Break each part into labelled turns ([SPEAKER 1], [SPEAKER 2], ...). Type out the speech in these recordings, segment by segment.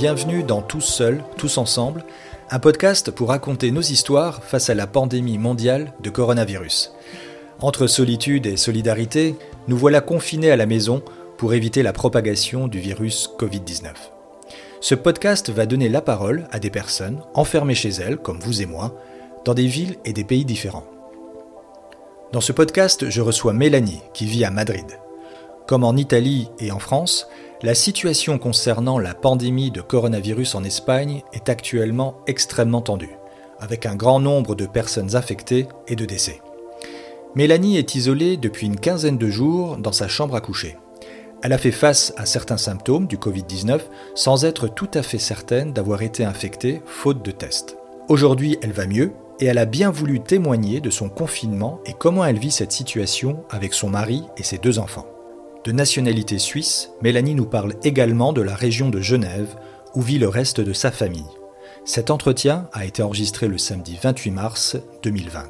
[SPEAKER 1] Bienvenue dans Tous Seuls, Tous Ensemble, un podcast pour raconter nos histoires face à la pandémie mondiale de coronavirus. Entre solitude et solidarité, nous voilà confinés à la maison pour éviter la propagation du virus Covid-19. Ce podcast va donner la parole à des personnes enfermées chez elles, comme vous et moi, dans des villes et des pays différents. Dans ce podcast, je reçois Mélanie, qui vit à Madrid. Comme en Italie et en France, la situation concernant la pandémie de coronavirus en Espagne est actuellement extrêmement tendue, avec un grand nombre de personnes infectées et de décès. Mélanie est isolée depuis une quinzaine de jours dans sa chambre à coucher. Elle a fait face à certains symptômes du Covid-19 sans être tout à fait certaine d'avoir été infectée faute de test. Aujourd'hui, elle va mieux et elle a bien voulu témoigner de son confinement et comment elle vit cette situation avec son mari et ses deux enfants. De nationalité suisse, Mélanie nous parle également de la région de Genève, où vit le reste de sa famille. Cet entretien a été enregistré le samedi 28 mars 2020.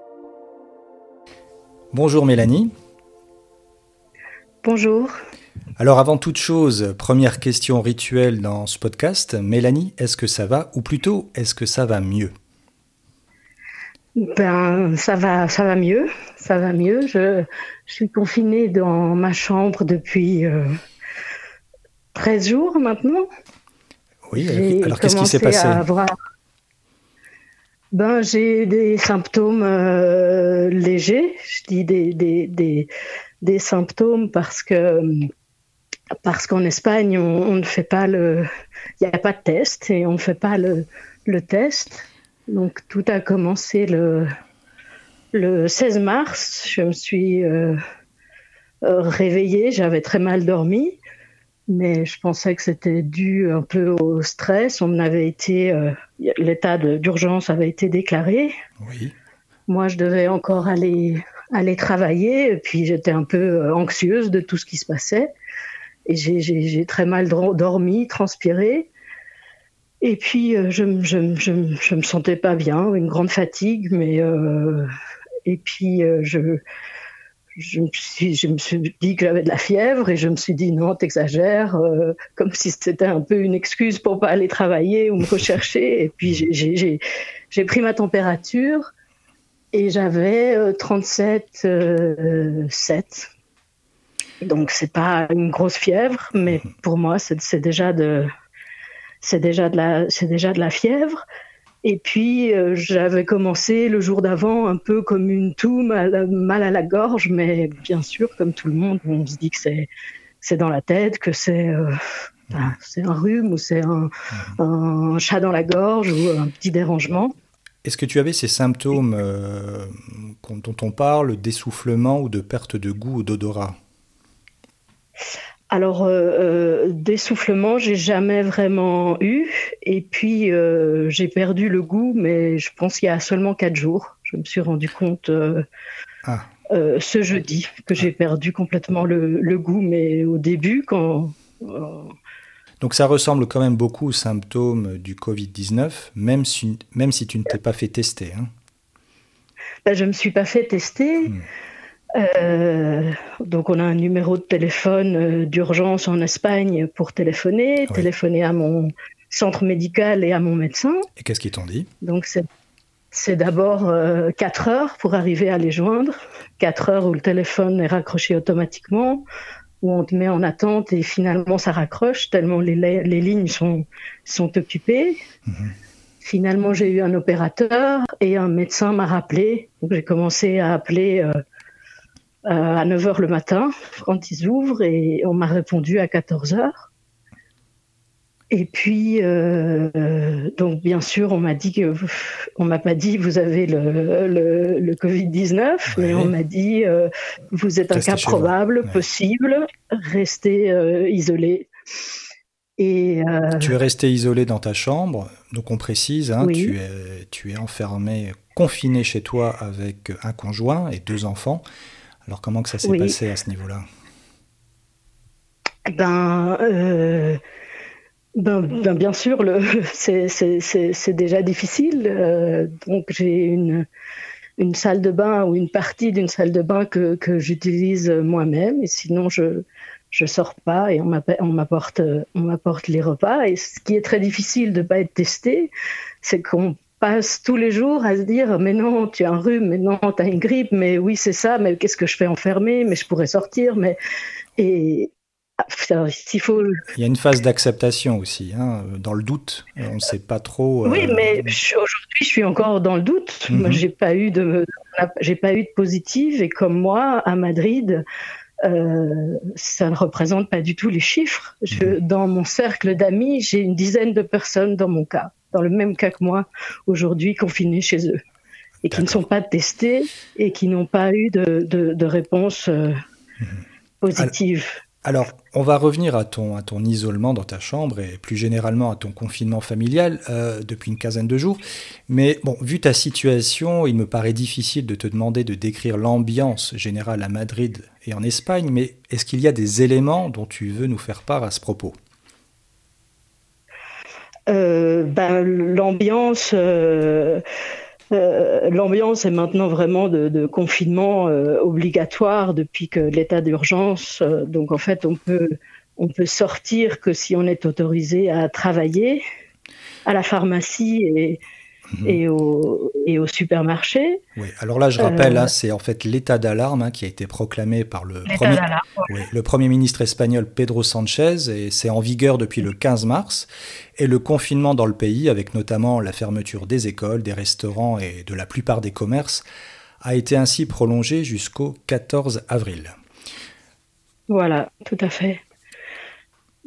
[SPEAKER 1] Bonjour Mélanie.
[SPEAKER 2] Bonjour.
[SPEAKER 1] Alors avant toute chose, première question rituelle dans ce podcast, Mélanie, est-ce que ça va ou plutôt est-ce que ça va mieux?
[SPEAKER 2] Ben, ça va, ça va mieux, ça va mieux. Je, suis confinée dans ma chambre depuis 13 euh, jours maintenant.
[SPEAKER 1] Oui, alors qu'est-ce qui s'est passé?
[SPEAKER 2] ben, J'ai des symptômes euh, légers. Je dis des, des, des, des, symptômes parce que parce qu'en Espagne, on, ne fait pas le. Il n'y a pas de test et on ne fait pas le, le test. Donc tout a commencé le, le 16 mars. Je me suis euh, euh, réveillée, j'avais très mal dormi, mais je pensais que c'était dû un peu au stress. On avait été, euh, l'état d'urgence avait été déclaré. Oui. Moi, je devais encore aller aller travailler, et puis j'étais un peu anxieuse de tout ce qui se passait. Et j'ai très mal dormi, transpiré. Et puis, euh, je ne je, je, je, me sentais pas bien, une grande fatigue, mais. Euh, et puis, euh, je, je, me suis, je me suis dit que j'avais de la fièvre et je me suis dit non, t'exagères, euh, comme si c'était un peu une excuse pour pas aller travailler ou me rechercher. Et puis, j'ai pris ma température et j'avais 37,7. 7. Donc, c'est pas une grosse fièvre, mais pour moi, c'est déjà de c'est déjà de la, c'est déjà de la fièvre. Et puis, euh, j'avais commencé le jour d'avant un peu comme une toux, mal, à la gorge, mais bien sûr, comme tout le monde, on se dit que c'est, c'est dans la tête, que c'est, euh, c'est un rhume ou c'est un, un, chat dans la gorge ou un petit dérangement.
[SPEAKER 1] Est-ce que tu avais ces symptômes euh, dont on parle, d'essoufflement ou de perte de goût ou d'odorat?
[SPEAKER 2] Alors, euh, euh, d'essoufflement, j'ai jamais vraiment eu. Et puis, euh, j'ai perdu le goût, mais je pense qu'il y a seulement quatre jours. Je me suis rendu compte ah. ce jeudi que j'ai perdu complètement le, goût, mais au début, quand.
[SPEAKER 1] Donc, ça ressemble quand même beaucoup aux symptômes du Covid-19, même si, même si tu ne t'es pas fait tester. Hein.
[SPEAKER 2] Ben, je ne me suis pas fait tester. Hmm. Euh, donc on a un numéro de téléphone euh, d'urgence en Espagne pour téléphoner, téléphoner à mon centre médical et à mon médecin.
[SPEAKER 1] Et qu'est-ce qu'ils t'ont dit?
[SPEAKER 2] Donc c'est d'abord euh, 4 heures pour arriver à les joindre, 4 heures où le téléphone est raccroché automatiquement, où on te met en attente et finalement ça raccroche tellement les, les lignes sont, sont occupées. Mhm. Finalement, j'ai eu un opérateur et un médecin m'a rappelé. Donc j'ai commencé à appeler euh, à 9h le matin quand ils ouvrent et on m'a répondu à 14h. Et puis, euh, donc bien sûr, on m'a dit que, on m'a pas dit vous avez le, le, Covid-19, mais on m'a dit euh, vous êtes un cas probable, possible, restez isolé.
[SPEAKER 1] Et tu es resté isolé dans ta chambre, donc on précise, hein, tu, es, tu es enfermé, confiné chez toi avec un conjoint et deux enfants. Alors comment que ça s'est passé à ce niveau-là?
[SPEAKER 2] Ben, euh, ben, ben, bien sûr, c'est déjà difficile. Euh, donc j'ai une, une salle de bain ou une partie d'une salle de bain que, que j'utilise moi-même. Et sinon, je, je sors pas et on m'apporte on m'apporte les repas. Et ce qui est très difficile de pas être testé, c'est qu'on passe tous les jours à se dire mais non tu as un rhume mais non tu as une grippe mais oui c'est ça mais qu'est-ce que je fais enfermé mais je pourrais sortir mais et
[SPEAKER 1] il faut il y a une phase d'acceptation aussi hein, dans le doute on ne sait pas trop
[SPEAKER 2] oui euh, mais aujourd'hui je suis encore dans le doute mhm. j'ai pas eu de j'ai pas eu de positive et comme moi à Madrid euh, ça ne représente pas du tout les chiffres. Je, mhm. dans mon cercle d'amis, j'ai une dizaine de personnes dans mon cas dans le même cas que moi aujourd'hui confinés chez eux et qui ne sont pas testés et qui n'ont pas eu de, de, réponse euh, mhm. positive.
[SPEAKER 1] Alors, on va revenir à ton, à ton isolement dans ta chambre et plus généralement à ton confinement familial euh, depuis une quinzaine de jours. Mais bon, vu ta situation, il me paraît difficile de te demander de décrire l'ambiance générale à Madrid et en Espagne, mais est-ce qu'il y a des éléments dont tu veux nous faire part à ce propos?
[SPEAKER 2] Ben, l'ambiance. Euh, euh, l'ambiance est maintenant vraiment de, confinement obligatoire depuis que l'état d'urgence. donc en fait, on peut on peut sortir que si on est autorisé à travailler à la pharmacie et, Mhm. et, au, et au supermarché.
[SPEAKER 1] Oui, alors là, je rappelle, hein, c'est en fait l'état d'alarme hein, qui a été proclamé par le premier, le premier ministre espagnol Pedro Sanchez, et c'est en vigueur depuis le 15 mars. Et le confinement dans le pays, avec notamment la fermeture des écoles, des restaurants et de la plupart des commerces, a été ainsi prolongé jusqu'au 14 avril.
[SPEAKER 2] Voilà, tout à fait.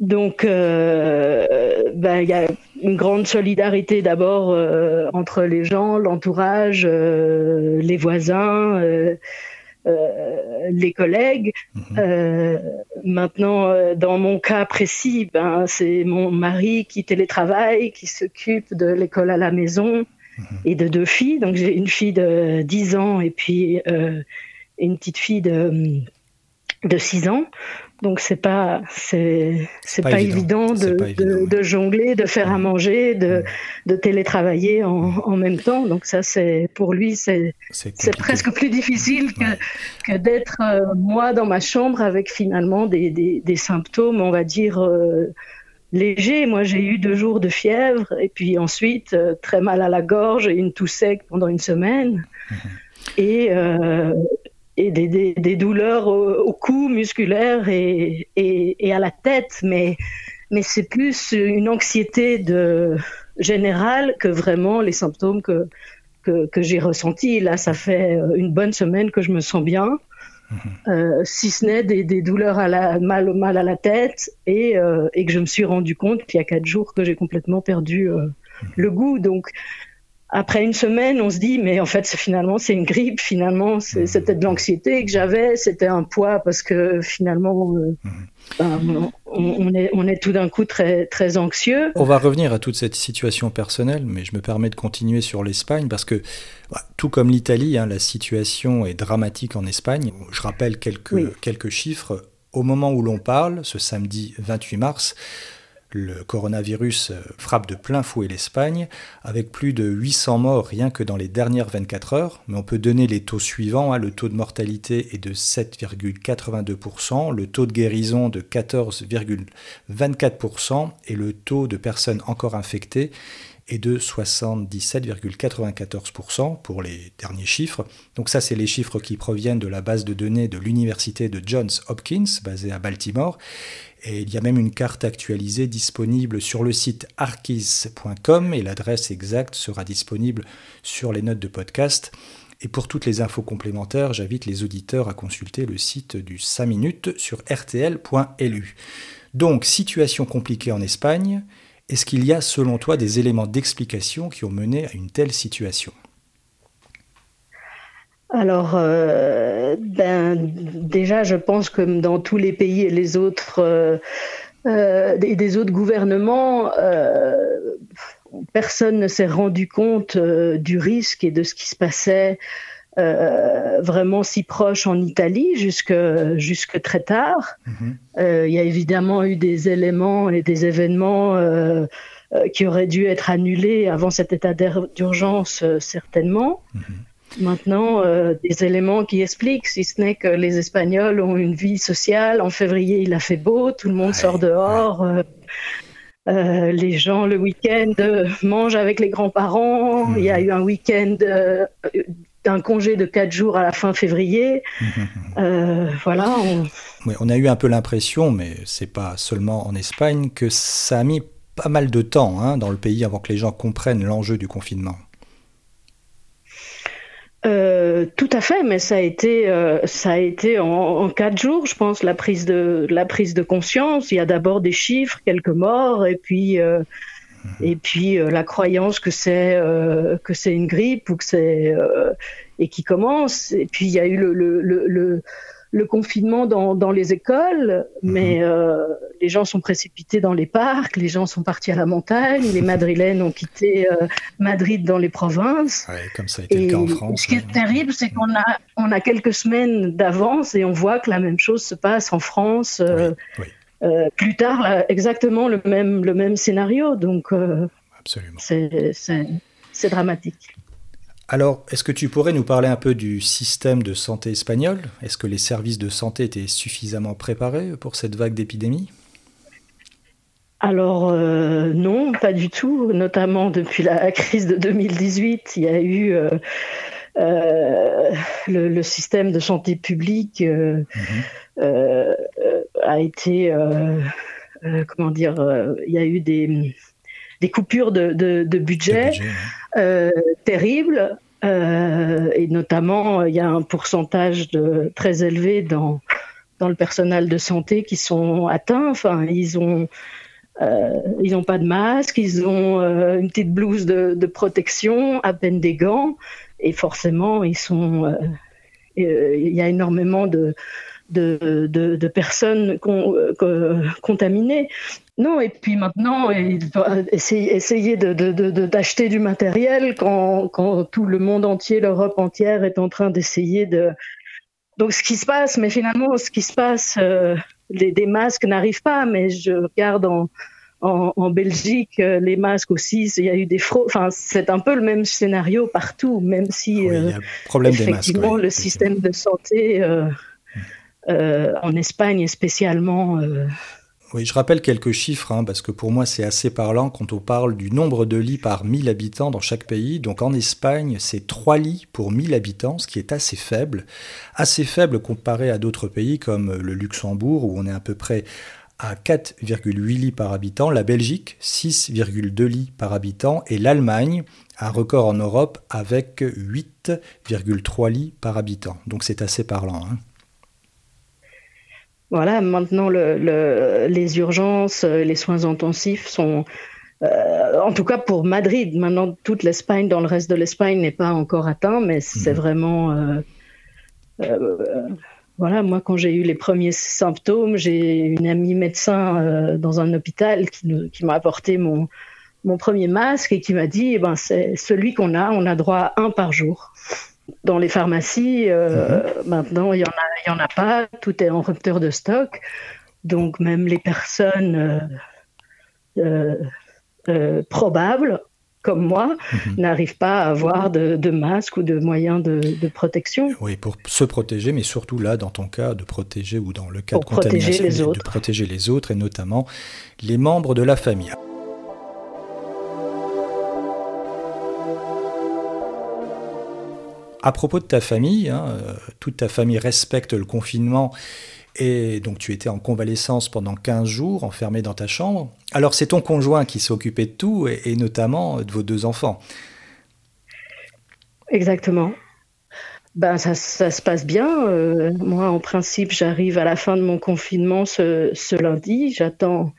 [SPEAKER 2] Donc, euh, ben, il y a une grande solidarité d'abord euh, entre les gens, l'entourage, euh, les voisins, les collègues. Mhm. maintenant, dans mon cas précis, ben, c'est mon mari qui télétravaille, qui s'occupe de l'école à la maison mhm. et de deux filles. Donc, j'ai une fille de 10 ans et puis une petite fille de, de 6 ans. Donc c'est pas c'est c'est pas, évident, de, de, jongler, de faire à manger, de, de télétravailler en, en, même temps. Donc ça c'est pour lui c'est c'est presque plus difficile que, que d'être euh, moi dans ma chambre avec finalement des, des, des symptômes on va dire euh, légers. Moi j'ai eu deux jours de fièvre et puis ensuite euh, très mal à la gorge et une toux sec pendant une semaine. Mhm. Et et des, des, douleurs au, cou musculaire et, et, et, à la tête, mais, mais c'est plus une anxiété de, générale que vraiment les symptômes que, que, que j'ai ressentis. Là, ça fait une bonne semaine que je me sens bien. Mhm. Euh, si ce n'est des, des, douleurs à la, mal, mal à la tête et, euh, et que je me suis rendu compte qu'il y a quatre jours que j'ai complètement perdu euh, mhm. le goût. Donc, après une semaine, on se dit, mais en fait, finalement, c'est une grippe. Finalement, mmh. c'était de l'anxiété que j'avais, c'était un poids parce que finalement, euh, mmh. ben, on, est, on est tout d'un coup très, très anxieux.
[SPEAKER 1] On va revenir à toute cette situation personnelle, mais je me permets de continuer sur l'Espagne parce que, bah, tout comme l'Italie, hein, la situation est dramatique en Espagne. Je rappelle quelques, quelques chiffres. Au moment où l'on parle, ce samedi 28 mars, le coronavirus euh, frappe de plein fouet l'Espagne, avec plus de 800 morts rien que dans les dernières 24 heures. Mais on peut donner les taux suivants. Hein. Le taux de mortalité est de 7,82%, le taux de guérison de 14,24% et le taux de personnes encore infectées est de 77,94% pour les derniers chiffres. Donc ça, c'est les chiffres qui proviennent de la base de données de l'université de Johns Hopkins, basée à Baltimore. Et il y a même une carte actualisée disponible sur le site arkis.com et l'adresse exacte sera disponible sur les notes de podcast. Et pour toutes les infos complémentaires, j'invite les auditeurs à consulter le site du 5 minutes sur rtl.lu. Donc, situation compliquée en Espagne. Est-ce qu'il y a, selon toi, des éléments d'explication qui ont mené à une telle situation?
[SPEAKER 2] Alors, euh, ben, déjà, je pense que dans tous les pays et euh, euh, des, autres gouvernements, personne ne s'est rendu compte du risque et de ce qui se passait vraiment si proche en Italie jusque, jusque très tard. Mm-hmm. Il y a évidemment eu des éléments et des événements qui auraient dû être annulés avant cet état d'urgence, certainement. Mm-hmm. maintenant des éléments qui expliquent, si ce n'est que les Espagnols ont une vie sociale. En février, il a fait beau, tout le monde sort dehors. les gens le week-end mangent avec les grands-parents. Il y a eu un week-end un congé de quatre jours à la fin février. Euh, voilà. On...
[SPEAKER 1] on a eu un peu l'impression, mais c'est pas seulement en Espagne, que ça a mis pas mal de temps hein, dans le pays avant que les gens comprennent l'enjeu du confinement.
[SPEAKER 2] Euh, tout à fait, mais ça a été, euh, ça a été en, quatre jours, je pense, la prise de la prise de conscience. Il y a d'abord des chiffres, quelques morts, et puis et puis euh, la croyance que c'est euh, que c'est une grippe ou que c'est euh, et qui commence. Et puis il y a eu le, le, le, le confinement dans, dans, les écoles, mais mhm. les gens sont précipités dans les parcs, les gens sont partis à la montagne, les Madrilènes ont quitté Madrid dans les provinces.
[SPEAKER 1] Ouais, comme ça a été le cas en France.
[SPEAKER 2] Ce qui est terrible, c'est qu'on a, on a quelques semaines d'avance et on voit que la même chose se passe en France. Oui, euh, plus tard, exactement le même, le même scénario. Donc, euh, c'est dramatique.
[SPEAKER 1] Alors, est-ce que tu pourrais nous parler un peu du système de santé espagnol? Est-ce que les services de santé étaient suffisamment préparés pour cette vague d'épidémie?
[SPEAKER 2] Alors euh, non, pas du tout. Notamment depuis la crise de 2018, il y a eu le, système de santé publique mhm. Euh, a été, euh, euh, comment dire, il y a eu des, des coupures de, de, budget, terribles. et notamment, il y a un pourcentage de, très élevé dans, dans le personnel de santé qui sont atteints. Enfin, ils ont, ils n'ont pas de masque, ils ont une petite blouse de, de, protection, à peine des gants, et forcément, ils sont. il y a énormément de, de, de, personnes euh, contaminées. Non, et puis maintenant, il essayer, essayer d'acheter du matériel quand, quand, tout le monde entier, l'Europe entière est en train d'essayer de... Donc ce qui se passe, mais finalement, ce qui se passe, euh, les, des masques n'arrivent pas, mais je regarde en, en, Belgique, euh, les masques aussi, il y a eu des fraudes. Enfin, c'est un peu le même scénario partout, même si
[SPEAKER 1] problème
[SPEAKER 2] effectivement le système de santé euh, en Espagne spécialement. Euh.
[SPEAKER 1] Oui, je rappelle quelques chiffres, hein, parce que pour moi c'est assez parlant quand on parle du nombre de lits par 1000 habitants dans chaque pays. Donc en Espagne, c'est 3 lits pour 1000 habitants, ce qui est assez faible. Assez faible comparé à d'autres pays comme le Luxembourg, où on est à peu près à 4,8 lits par habitant, la Belgique 6,2 lits par habitant et l'Allemagne, un record en Europe avec 8,3 lits par habitant. Donc c'est assez parlant. Hein.
[SPEAKER 2] Voilà, maintenant les urgences, euh, les soins intensifs sont, euh, en tout cas pour Madrid, maintenant toute l'Espagne, dans le reste de l'Espagne n'est pas encore atteint, mais c'est mhm. vraiment, euh, voilà, moi quand j'ai eu les premiers symptômes, j'ai une amie médecin dans un hôpital qui, m'a apporté mon, mon premier masque et qui m'a dit, eh ben c'est celui qu'on a, on a droit à un par jour. Dans les pharmacies, euh, mhm. maintenant, il n'y en, a, en a pas. Tout est en rupture de stock. Donc, même les personnes euh, euh, probables, comme moi, mhm. n'arrivent pas à avoir de, de, masque ou de moyens de, protection.
[SPEAKER 1] Oui, pour se protéger, mais surtout là, dans ton cas, de protéger ou dans le cas
[SPEAKER 2] de contamination, les
[SPEAKER 1] autres. de protéger les autres et notamment les membres de la famille. À propos de ta famille, hein, euh, toute ta famille respecte le confinement et donc tu étais en convalescence pendant 15 jours, enfermé dans ta chambre. Alors c'est ton conjoint qui s'occupait de tout et, notamment de vos deux enfants.
[SPEAKER 2] Exactement. Ben, ça, se passe bien. Euh, moi, en principe, j'arrive à la fin de mon confinement ce lundi. J'attends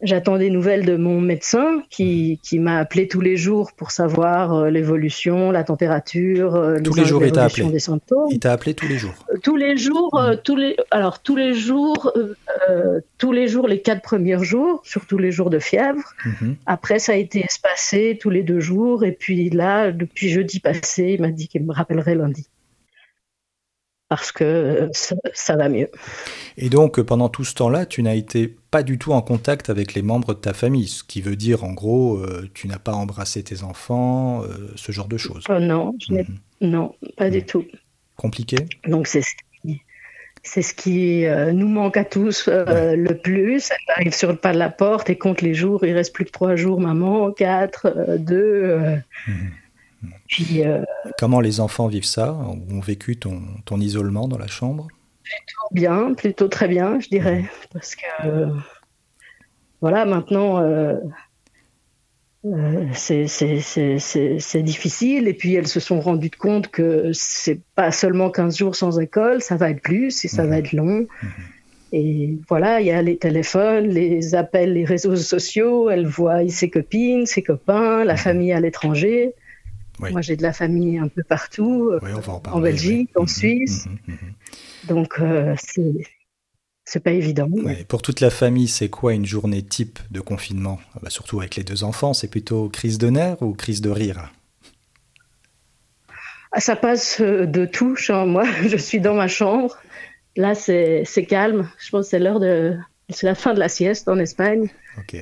[SPEAKER 2] J'attends des nouvelles de mon médecin qui, qui m'a appelé tous les jours pour savoir euh, l'évolution, la température,
[SPEAKER 1] euh, tous les, jours, il t'a appelé. des symptômes. Il t'a appelé tous les jours.
[SPEAKER 2] Euh, tous les jours, tous les alors tous les jours, tous les jours les quatre premiers jours, surtout les jours de fièvre. Mhm. Après, ça a été espacé tous les deux jours et puis là, depuis jeudi passé, il m'a dit qu'il me rappellerait lundi parce que euh, ça, va mieux.
[SPEAKER 1] Et donc, pendant tout ce temps-là, tu n'as été pas du tout en contact avec les membres de ta famille, ce qui veut dire, en gros, euh, tu n'as pas embrassé tes enfants, euh, ce genre de choses.
[SPEAKER 2] non, je n'ai non, pas du tout.
[SPEAKER 1] Compliqué?
[SPEAKER 2] Donc c'est c'est ce qui euh, nous manque à tous le plus. Elle arrive sur le pas de la porte et compte les jours. Il reste plus que trois jours, maman, quatre, euh,
[SPEAKER 1] Mhm. Comment les enfants vivent ça Ont vécu ton, ton, isolement dans la chambre?
[SPEAKER 2] Plutôt bien, plutôt très bien, je dirais. Mhm. Parce que, voilà, maintenant, euh, c'est difficile. Et puis elles se sont rendues compte que c'est pas seulement 15 jours sans école, ça va être plus et ça va mhm. être long. Mhm. Et voilà, il y a les téléphones, les appels, les réseaux sociaux. Elle voit ses copines, ses copains, la famille à l'étranger. Moi, j'ai de la famille un peu partout, en, Belgique, en Suisse. Donc, euh, c'est pas évident.
[SPEAKER 1] pour toute la famille, c'est quoi une journée type de confinement? Ah bah, Surtout avec les deux enfants, c'est plutôt crise de nerfs ou crise de rire?
[SPEAKER 2] Ah, Ça passe euh, de tout. Moi, je suis dans ma chambre. Là, c'est calme. Je pense que c'est l'heure de. C'est la fin de la sieste en Espagne.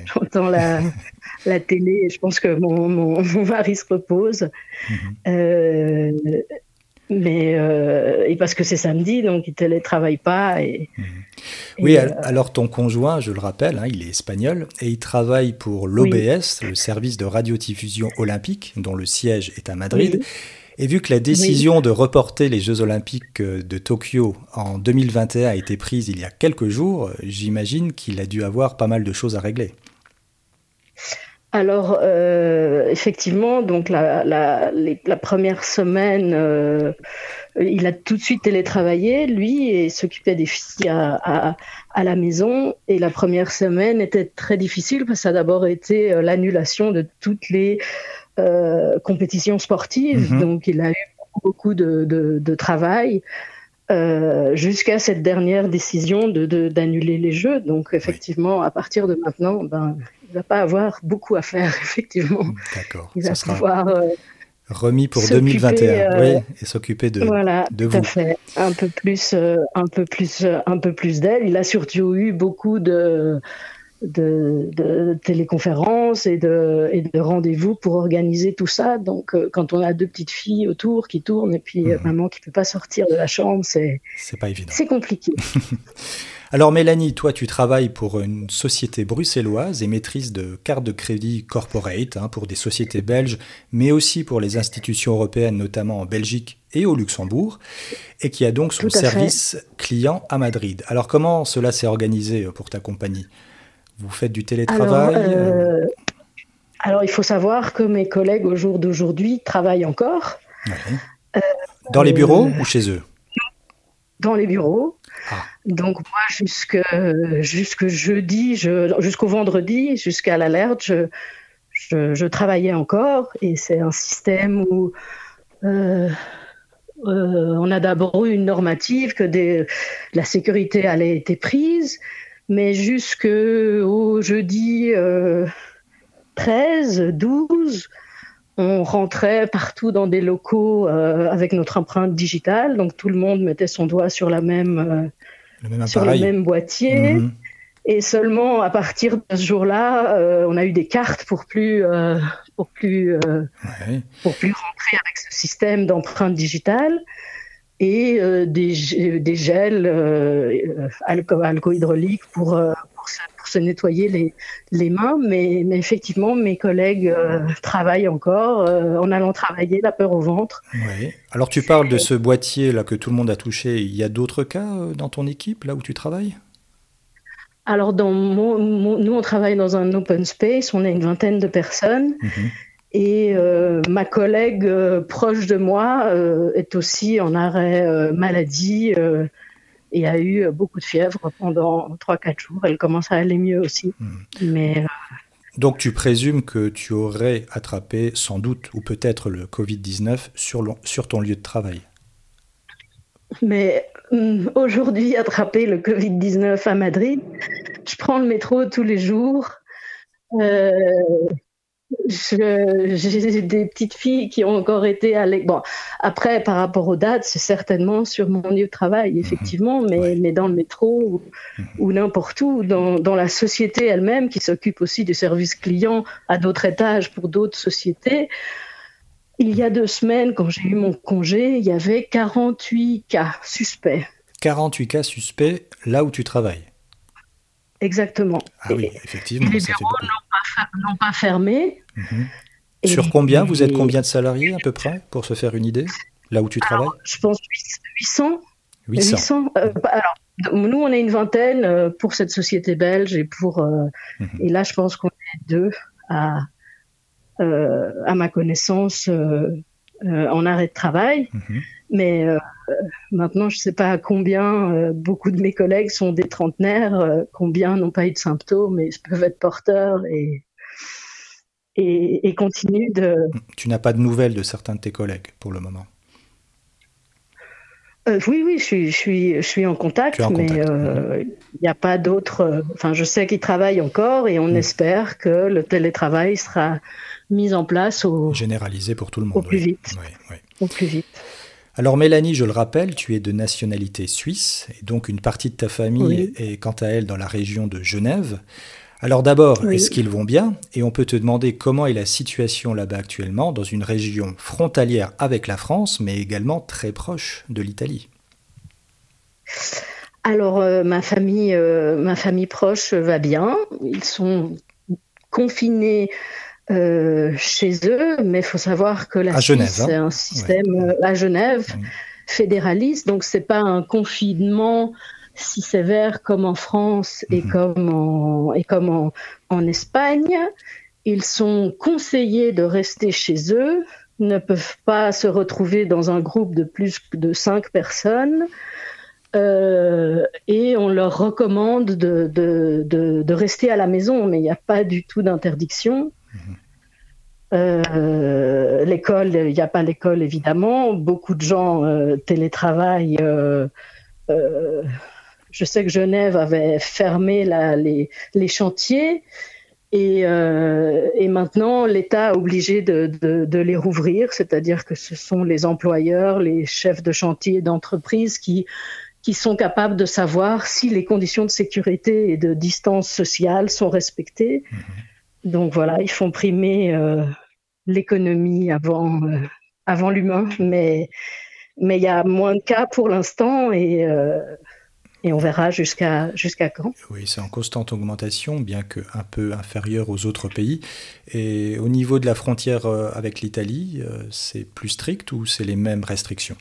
[SPEAKER 2] J'entends la, la télé et je pense que mon, mon, mari se repose. Mhm. euh, mais euh, et parce que c'est samedi, donc il télétravaille pas. Et,
[SPEAKER 1] mhm. oui, euh, alors ton conjoint, je le rappelle, hein, il est espagnol et il travaille pour l'OBS, le service de radiodiffusion olympique, dont le siège est à Madrid. Et vu que la décision de reporter les Jeux olympiques euh, de Tokyo en 2021 a été prise il y a quelques jours, j'imagine qu'il a dû avoir pas mal de choses à régler.
[SPEAKER 2] Alors, euh, effectivement, donc la, première semaine, euh, il a tout de suite télétravaillé, lui, et s'occupait des filles à, la maison. Et la première semaine était très difficile parce que ça a d'abord été euh, l'annulation de toutes les compétitions sportives. Mhm. Donc, il a eu beaucoup de, travail. jusqu'à cette dernière décision d'annuler les jeux. Donc effectivement, à partir de maintenant, ben, il va pas avoir beaucoup à faire, effectivement.
[SPEAKER 1] D'accord. Il va pouvoir euh, remis pour 2021, euh, oui, et s'occuper de,
[SPEAKER 2] voilà,
[SPEAKER 1] de vous.
[SPEAKER 2] Fait. Un peu plus, euh, un peu plus, un peu plus d'elle. Il a surtout eu beaucoup de de, de téléconférences et de, et de rendez-vous pour organiser tout ça. Donc, quand on a deux petites filles autour qui tournent et puis mmh. maman qui peut pas sortir de la chambre, c'est
[SPEAKER 1] c'est pas évident.
[SPEAKER 2] C'est compliqué.
[SPEAKER 1] Alors Mélanie, toi tu travailles pour une société bruxelloise et maîtrise de cartes de crédit corporate hein, pour des sociétés belges, mais aussi pour les institutions européennes, notamment en Belgique et au Luxembourg, et qui a donc son service client à Madrid. Alors comment cela s'est organisé pour ta compagnie? Vous faites du télétravail
[SPEAKER 2] alors, euh, alors, il faut savoir que mes collègues au jour d'aujourd'hui travaillent encore.
[SPEAKER 1] Dans les bureaux euh, ou chez eux?
[SPEAKER 2] Dans les bureaux. Ah. Donc moi, jusque, jusque jeudi, jusqu'au vendredi, jusqu'à l'alerte, je, je, travaillais encore. Et c'est un système où euh, euh, on a d'abord eu une normative que des, la sécurité allait être prise, mais jusqu'au jeudi 13, euh, 12, on rentrait partout dans des locaux avec notre empreinte digitale, donc tout le monde mettait son doigt sur la même sur le même boîtier. Mhm. Et seulement à partir de ce jour-là, euh, on a eu des cartes pour plus, euh, pour plus, euh, pour plus rentrer avec ce système d'empreinte digitale et des, des, gels alco alcohydrauliques pour, pour se, pour, se, nettoyer les, les mains. Mais, mais, effectivement, mes collègues travaillent encore en allant travailler la peur au ventre.
[SPEAKER 1] Alors tu parles de ce boîtier là que tout le monde a touché. Il y a d'autres cas dans ton équipe là où tu travailles?
[SPEAKER 2] Alors, dans nous, on travaille dans un open space, on est une vingtaine de personnes. Mhm. Et euh, ma collègue euh, proche de moi euh, est aussi en arrêt maladie et a eu beaucoup de fièvre pendant 3-4 jours. Elle commence à aller mieux aussi. Mhm. Mais,
[SPEAKER 1] Donc tu présumes que tu aurais attrapé sans doute ou peut-être le Covid-19 sur, sur ton lieu de travail
[SPEAKER 2] mais hum, aujourd'hui, attraper le Covid-19 à Madrid, je prends le métro tous les jours. Euh, j'ai des petites filles qui ont encore été à Bon, après, par rapport aux dates, c'est certainement sur mon lieu de travail, mhm. effectivement, mais, mais dans le métro ou, mhm. n'importe où, dans, dans, la société elle-même qui s'occupe aussi du service client à d'autres étages pour d'autres sociétés. il y a deux semaines, quand j'ai eu mon congé, il y avait 48 cas suspects.
[SPEAKER 1] 48 cas suspects là où tu travailles
[SPEAKER 2] Exactement.
[SPEAKER 1] Ah oui, effectivement.
[SPEAKER 2] les n'ont pas, fermé.
[SPEAKER 1] Mhm. Sur combien Vous êtes combien de salariés à peu près, pour se faire une idée, là où tu travailles?
[SPEAKER 2] Je pense 800.
[SPEAKER 1] 800.
[SPEAKER 2] Euh, bah, alors, nous, on est une vingtaine euh, pour cette société belge et pour. Euh, mhm. Et là, je pense qu'on est deux à, à ma connaissance en arrêt de travail. Mhm. Mais maintenant, je ne sais pas combien beaucoup de mes collègues sont des trentenaires, combien n'ont pas eu de symptômes et peuvent être porteurs et et, continue de.
[SPEAKER 1] Tu n'as pas de nouvelles de certains de tes collègues pour le moment?
[SPEAKER 2] Euh, oui, oui, je suis, je suis, je suis en contact, mais euh, il n'y a pas d'autres. Euh, enfin, je sais qu'ils travaillent encore et on mm. espère que le télétravail sera mis en place au.
[SPEAKER 1] Généralisé pour tout le monde. Au
[SPEAKER 2] plus vite. Au plus vite.
[SPEAKER 1] Alors Mélanie, je le rappelle, tu es de nationalité suisse et donc une partie de ta famille est quant à elle dans la région de Genève. Alors d'abord, est-ce qu'ils vont bien? Et on peut te demander comment est la situation là-bas actuellement, dans une région frontalière avec la France, mais également très proche de l'Italie?
[SPEAKER 2] Alors euh, ma famille, euh, ma famille proche va bien. Ils sont confinés euh, chez eux, mais il faut savoir que la Suisse, c'est hein. un système à Genève fédéraliste, donc c'est pas un confinement si sévère comme en France et mhm. comme en, et comme en, Espagne. Ils sont conseillés de rester chez eux, ne peuvent pas se retrouver dans un groupe de plus de cinq personnes. Euh, et on leur recommande de, de, rester à la maison, mais il n'y a pas du tout d'interdiction. Euh, l'école, il n'y a pas l'école évidemment. Beaucoup de gens euh, télétravaillent je sais que Genève avait fermé les, chantiers euh, et, maintenant l'État a obligé de, les rouvrir, c'est-à-dire que ce sont les employeurs, les chefs de chantier d'entreprise qui, sont capables de savoir si les conditions de sécurité et de distance sociale sont respectées. Mm-hmm. Donc voilà, ils font primer euh, l'économie avant, euh, avant l'humain, mais il y a moins de cas pour l'instant et et on verra jusqu'à jusqu'à quand.
[SPEAKER 1] Oui, c'est en constante augmentation, bien que un peu inférieur aux autres pays. Et au niveau de la frontière euh, avec l'Italie, euh, c'est plus strict ou c'est les mêmes restrictions?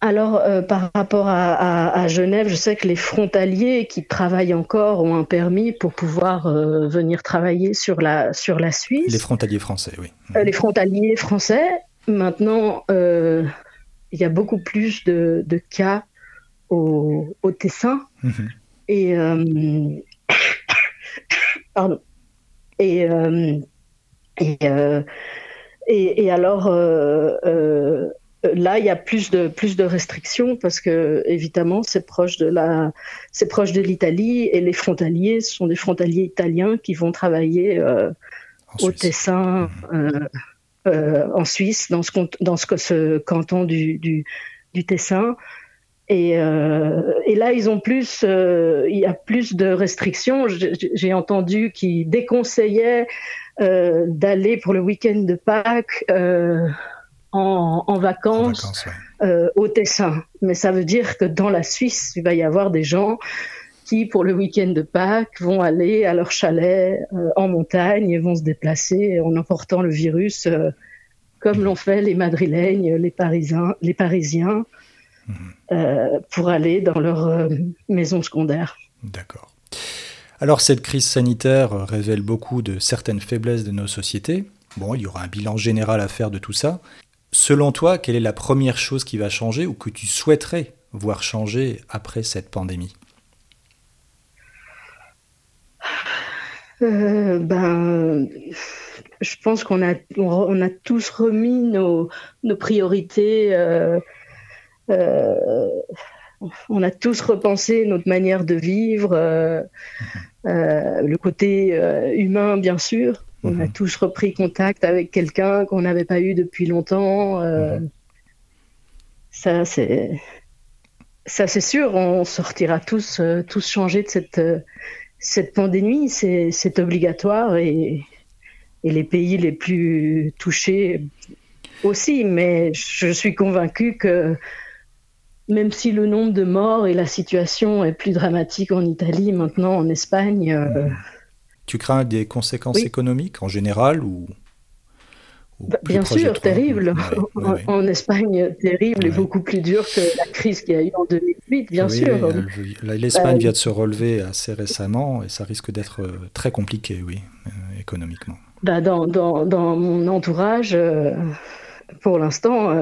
[SPEAKER 2] Alors, euh, par rapport à, Genève, je sais que les frontaliers qui travaillent encore ont un permis pour pouvoir venir travailler sur la, sur la Suisse.
[SPEAKER 1] Les frontaliers français, oui.
[SPEAKER 2] les frontaliers français. Maintenant, il y a beaucoup plus de, de cas au, Tessin. Mhm. Et, euh, pardon. Et, euh, euh, et, et, alors, là, il y a plus de, plus de restrictions parce que, évidemment, c'est proche de la, c'est proche de l'Italie et les frontaliers sont des frontaliers italiens qui vont travailler au Tessin, mhm. en Suisse, dans ce, dans ce, ce canton du, du, du Tessin. Et, euh, et, là, ils ont plus, euh, il y a plus de restrictions. J'ai entendu qu'ils déconseillaient euh, d'aller pour le week-end de Pâques euh, en, en, vacances, euh, au Tessin. Mais ça veut dire que dans la Suisse, il va y avoir des gens qui, pour le week-end de Pâques, vont aller à leur chalet euh, en montagne et vont se déplacer en emportant le virus, comme l'ont fait les Madrilènes, les Parisiens, les Parisiens euh, pour aller dans leur euh, maison secondaire.
[SPEAKER 1] D'accord. Alors cette crise sanitaire révèle beaucoup de certaines faiblesses de nos sociétés. Bon, il y aura un bilan général à faire de tout ça. Selon toi, quelle est la première chose qui va changer ou que tu souhaiterais voir changer après cette pandémie?
[SPEAKER 2] Euh, ben, je pense qu'on a, on a tous remis nos, priorités euh, on a tous repensé notre manière de vivre, euh, euh, le côté humain bien sûr. On a mhm. tous repris contact avec quelqu'un qu'on n'avait pas eu depuis longtemps. Mhm. Ça, c'est ça, c'est sûr. On sortira tous, tous changés de cette cette pandémie. C'est obligatoire et et les pays les plus touchés aussi. Mais je suis convaincue que même si le nombre de morts et la situation est plus dramatique en Italie, maintenant en Espagne. Euh,
[SPEAKER 1] tu crains des conséquences économiques en général ou,
[SPEAKER 2] bah, Bien sûr, terrible. en, Espagne, terrible et beaucoup plus dur que la crise qu'il y a eu en 2008, bien sûr.
[SPEAKER 1] L'Espagne euh, vient de se relever assez récemment et ça risque d'être euh, très compliqué, oui, économiquement.
[SPEAKER 2] Bah dans, dans, dans, mon entourage, pour l'instant,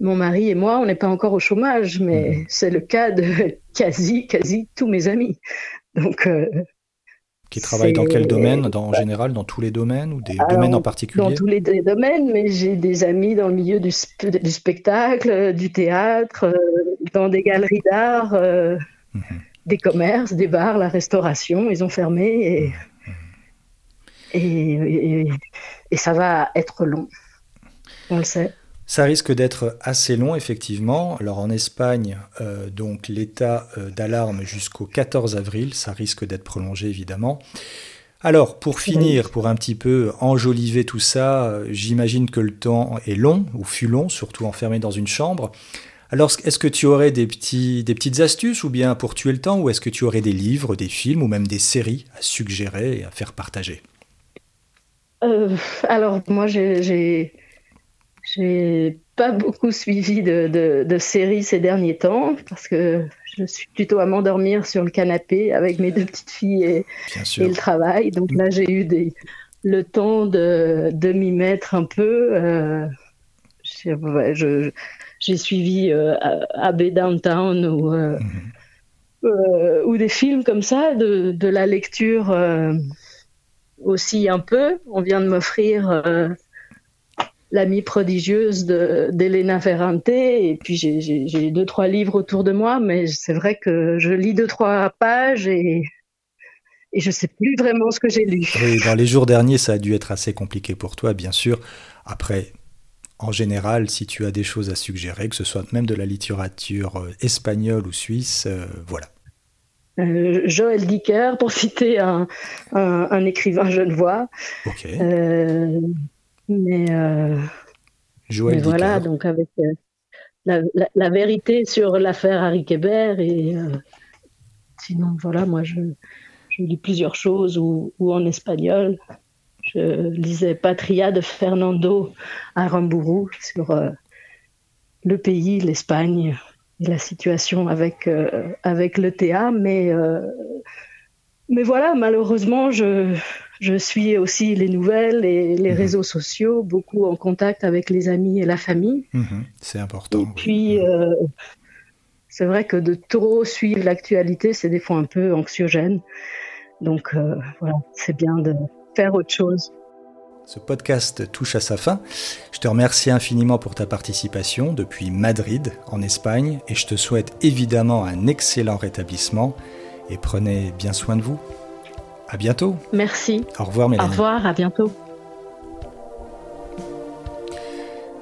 [SPEAKER 2] mon mari et moi, on n'est pas encore au chômage, mais mhm. c'est le cas de quasi, quasi tous mes amis. Donc, euh,
[SPEAKER 1] qui travaillent dans quel domaine En général, dans tous les domaines ou des domaines en particulier
[SPEAKER 2] Dans tous les domaines, mais j'ai des amis dans le milieu du, spectacle, du théâtre, euh, dans des galeries d'art, euh, mhm. des commerces, des bars, la restauration. Ils ont fermé et, mhm. et, et ça va être long. On le sait.
[SPEAKER 1] Ça risque d'être assez long, effectivement. Alors en Espagne, euh, donc l'état euh, d'alarme jusqu'au 14 avril, ça risque d'être prolongé, évidemment. Alors, pour finir, pour un petit peu enjoliver tout ça, euh, j'imagine que le temps est long, ou fut long, surtout enfermé dans une chambre. Alors, est-ce que tu aurais des, petits, des petites astuces, ou bien pour tuer le temps, ou est-ce que tu aurais des livres, des films, ou même des séries à suggérer et à faire partager?
[SPEAKER 2] Alors, moi, j'ai j'ai pas beaucoup suivi de, de, séries ces derniers temps parce que je suis plutôt à m'endormir sur le canapé avec mes deux petites filles et, et le travail. Donc là, j'ai eu des, le temps de, de m'y mettre un peu. Euh, j'ai suivi euh, AB Downtown ou, euh, mhm. euh, ou des films comme ça, de, de la lecture euh, aussi un peu. On vient de m'offrir l'amie prodigieuse d'Elena Ferrante. Et puis j'ai deux, trois livres autour de moi, mais c'est vrai que je lis deux, trois pages et, et je sais plus vraiment ce que j'ai lu.
[SPEAKER 1] Oui, dans les jours derniers, ça a dû être assez compliqué pour toi, bien sûr. Après, en général, si tu as des choses à suggérer, que ce soit même de la littérature euh, espagnole ou suisse, euh, voilà.
[SPEAKER 2] Euh, Joël Dicker, pour citer un, un, écrivain genevois. Ok. Mais, euh, voilà, donc avec euh, la, la, vérité sur l'affaire Harry Kéber et euh, sinon voilà, moi je, je, lis plusieurs choses ou, ou, en espagnol. Je lisais Patria de Fernando Aramburu sur le pays, l'Espagne et la situation avec, avec le TA, mais mais voilà, malheureusement, je, je suis aussi les nouvelles et les mhm. réseaux sociaux, beaucoup en contact avec les amis et la famille.
[SPEAKER 1] Mhm. c'est important.
[SPEAKER 2] Et puis, euh, c'est vrai que de trop suivre l'actualité, c'est des fois un peu anxiogène. Donc, euh, voilà, c'est bien de faire autre chose.
[SPEAKER 1] Ce podcast touche à sa fin. Je te remercie infiniment pour ta participation depuis Madrid, en Espagne, et je te souhaite évidemment un excellent rétablissement et prenez bien soin de vous. À bientôt.
[SPEAKER 2] Merci.
[SPEAKER 1] Au revoir Mélanie.
[SPEAKER 2] Au revoir, à bientôt.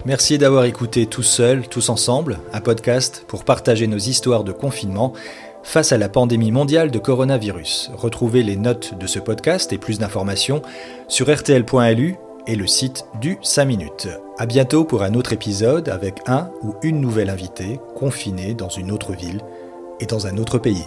[SPEAKER 1] Merci d'avoir écouté Tous Seuls, Tous Ensemble, un podcast pour partager nos histoires de confinement face à la pandémie mondiale de coronavirus. Retrouvez les notes de ce podcast et plus d'informations sur rtl.lu et le site du 5 minutes. À bientôt pour un autre épisode avec un ou une nouvelle invitée confinée dans une autre ville et dans un autre pays.